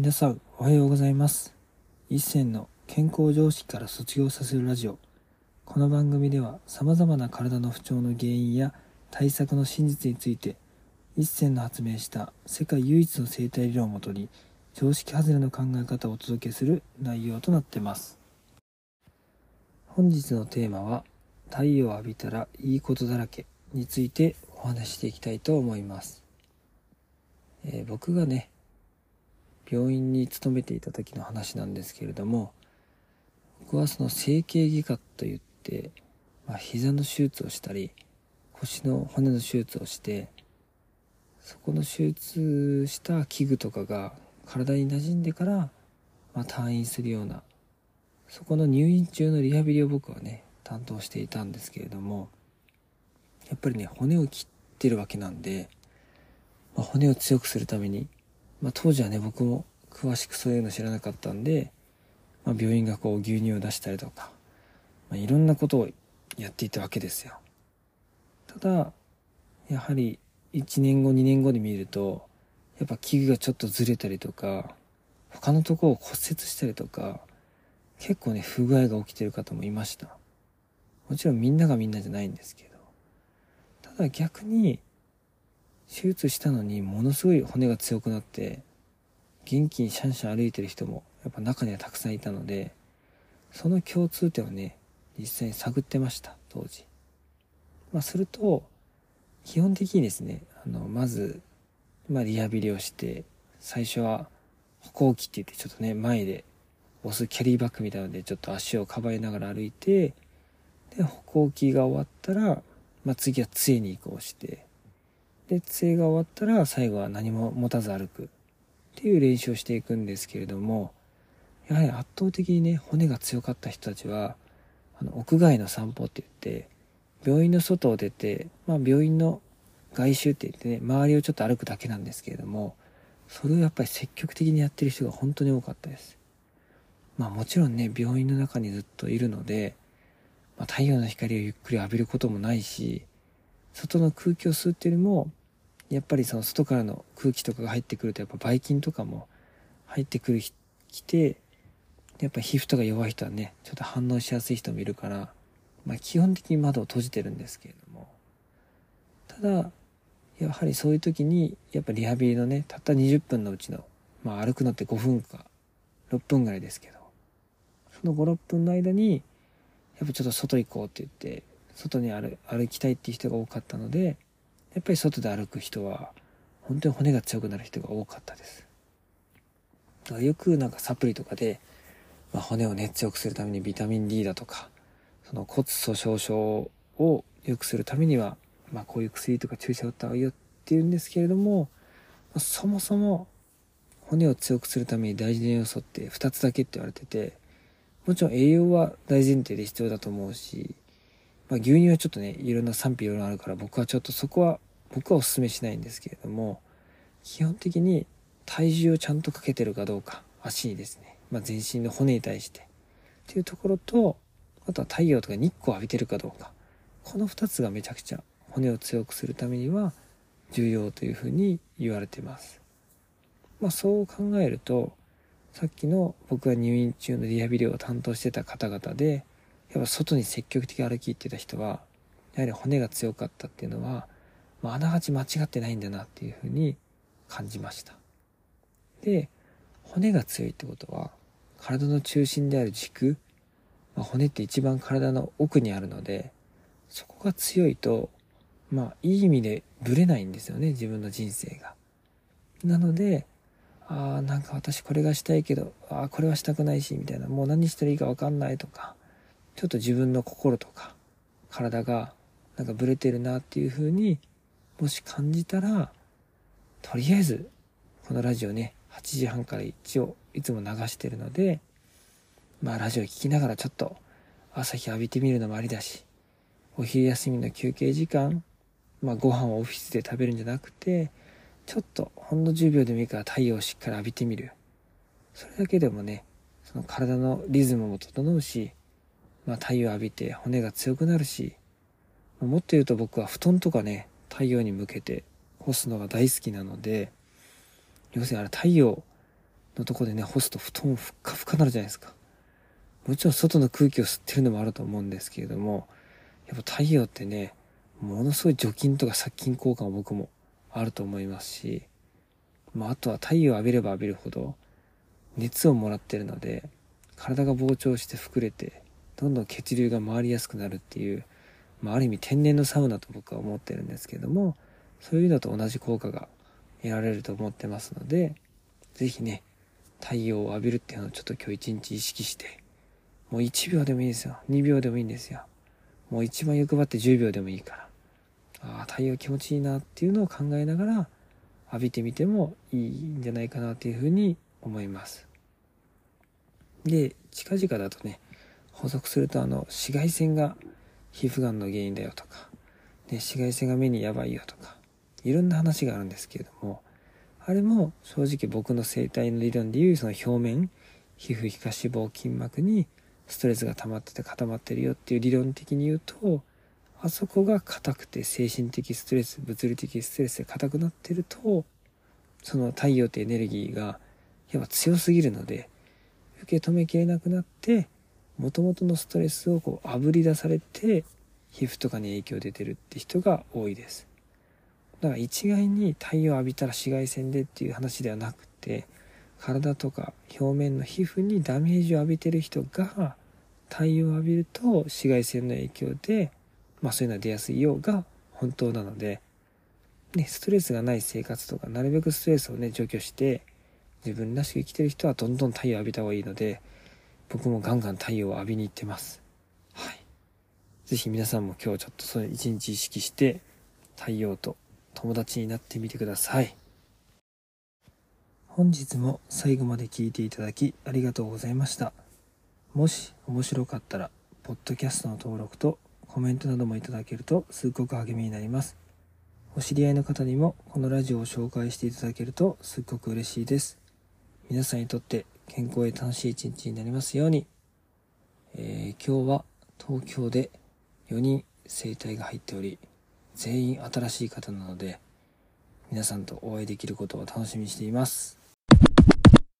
皆さんおはようございます。一銭の健康常識から卒業させるラジオ。この番組では様々な体の不調の原因や対策の真実について一銭の発明した世界唯一の生態理論をもとに常識外れの考え方をお届けする内容となってます。本日のテーマは太陽を浴びたらいいことだらけについてお話していきたいと思います、えー、僕がね病院に勤めていた時の話なんですけれども僕はその整形外科といって、まあ、膝の手術をしたり腰の骨の手術をしてそこの手術した器具とかが体に馴染んでから、まあ、退院するようなそこの入院中のリハビリを僕はね担当していたんですけれどもやっぱりね骨を切ってるわけなんで、まあ、骨を強くするためにまあ、当時はね僕も詳しくそういうの知らなかったんで、まあ、病院がこう牛乳を出したりとか、まあ、いろんなことをやっていたわけですよ。ただやはり1年後2年後で見るとやっぱ器具がちょっとずれたりとか他のとこを骨折したりとか結構ね不具合が起きてる方もいました。もちろんみんながみんなじゃないんですけど。ただ逆に手術したのにものすごい骨が強くなって元気にシャンシャン歩いてる人もやっぱ中にはたくさんいたのでその共通点をね実際に探ってました当時。まあすると基本的にですねあのまずまあリハビリをして最初は歩行器って言ってちょっとね前で押すキャリーバッグみたいなのでちょっと足をかばいながら歩いてで歩行器が終わったら、まあ、次は杖に移行してで杖が終わったら最後は何も持たず歩く。っていう練習をしていくんですけれどもやはり圧倒的にね骨が強かった人たちはあの屋外の散歩って言って病院の外を出て、まあ、病院の外周って言ってね周りをちょっと歩くだけなんですけれどもそれをやっぱり積極的にやってる人が本当に多かったです。まあもちろんね病院の中にずっといるので、まあ、太陽の光をゆっくり浴びることもないし外の空気を吸うっていうよりもやっぱりその外からの空気とかが入ってくるとやっぱばい菌とかも入ってくるきてやっぱ皮膚とか弱い人はねちょっと反応しやすい人もいるから、まあ、基本的に窓を閉じてるんですけれども。ただやはりそういう時にやっぱリハビリのねたった20分のうちの、まあ、歩くのって5分か6分ぐらいですけどその56分の間にやっぱちょっと外行こうって言って外に歩歩きたいっていう人が多かったのでやっぱり外で歩く人は本当に骨が強くなる人が多かったです。だからよくなんかサプリとかで、まあ、骨をね強くするためにビタミン D だとかその骨粗鬆症を良くするためには、まあ、こういう薬とか注射を打った方がいいよって言うんですけれども、そもそも骨を強くするために大事な要素って2つだけって言われててもちろん栄養は大前提で必要だと思うしまあ、牛乳はちょっとねいろんな賛否いろいろあるから僕はちょっとそこは僕はお勧めしないんですけれども基本的に体重をちゃんとかけてるかどうか足にですね、まあ、全身の骨に対して。っていうところとあとは太陽とか日光を浴びてるかどうか。この2つがめちゃくちゃ骨を強くするためには重要というふうに言われてます。まあそう考えるとさっきの僕が入院中のリハビリを担当してた方々でやっぱ外に積極的歩き行ってた人は、やはり骨が強かったっていうのは、まあ、ながち間違ってないんだなっていうふうに感じました。で、骨が強いってことは、体の中心である軸、まあ、骨って一番体の奥にあるので、そこが強いと、まあ、いい意味でブレないんですよね、自分の人生が。なので、ああ、なんか私これがしたいけど、ああ、これはしたくないし、みたいな、もう何したらいいかわかんないとか、ちょっと自分の心とか体がなんかブレてるなっていう風にもし感じたらとりあえずこのラジオね8時半から一応いつも流してるのでまあラジオ聴きながらちょっと朝日浴びてみるのもありだしお昼休みの休憩時間まあご飯をオフィスで食べるんじゃなくてちょっとほんの10秒でもいいから太陽をしっかり浴びてみる。それだけでもねその体のリズムも整うしまあ、太陽浴びて骨が強くなるし、もっと言うと僕は布団とかね、太陽に向けて干すのが大好きなので、要するにあれ太陽のとこでね干すと布団ふっかふかなるじゃないですか。もちろん外の空気を吸ってるのもあると思うんですけれどもやっぱ太陽ってねものすごい除菌とか殺菌効果も僕もあると思いますし、まあ、あとは太陽を浴びれば浴びるほど熱をもらってるので体が膨張して膨れてどんどん血流が回りやすくなるっていう、まあ、ある意味天然のサウナと僕は思ってるんですけどもそういうのと同じ効果が得られると思ってますので是非ね太陽を浴びるっていうのをちょっと今日一日意識してもう1秒でもいいですよ。2秒でもいいんですよ。もう一番欲張って10秒でもいいから。ああ太陽気持ちいいなっていうのを考えながら浴びてみてもいいんじゃないかなというふうに思います。で近々だとね補足するとあの紫外線が皮膚がんの原因だよとか、で紫外線が目にやばいよとかいろんな話があるんですけれどもあれも正直僕の生態の理論でいうその表面皮膚皮下脂肪筋膜にストレスが溜まってて固まってるよっていう理論的に言うとあそこが硬くて精神的ストレス物理的ストレスで硬くなってるとその太陽ってエネルギーがやっぱ強すぎるので受け止めきれなくなってもともとのストレスをこうあぶり出されて皮膚とかに影響出てるって人が多いです。だから一概に太陽浴びたら紫外線でっていう話ではなくて体とか表面の皮膚にダメージを浴びてる人が太陽を浴びると紫外線の影響で、まあ、そういうのは出やすいようが本当なので、ね、ストレスがない生活とかなるべくストレスをね除去して自分らしく生きてる人はどんどん太陽を浴びた方がいいので僕もガンガン太陽を浴びに行ってます。はい。是非皆さんも今日ちょっとそれ一日意識して太陽と友達になってみてください。本日も最後まで聞いていただきありがとうございました。もし面白かったらポッドキャストの登録とコメントなどもいただけるとすごく励みになります。お知り合いの方にもこのラジオを紹介していただけるとすっごく嬉しいです。皆さんにとって健康へ楽しい一日になりますように、えー、今日は東京で4人生体が入っており全員新しい方なので皆さんとお会いできることを楽しみにしています。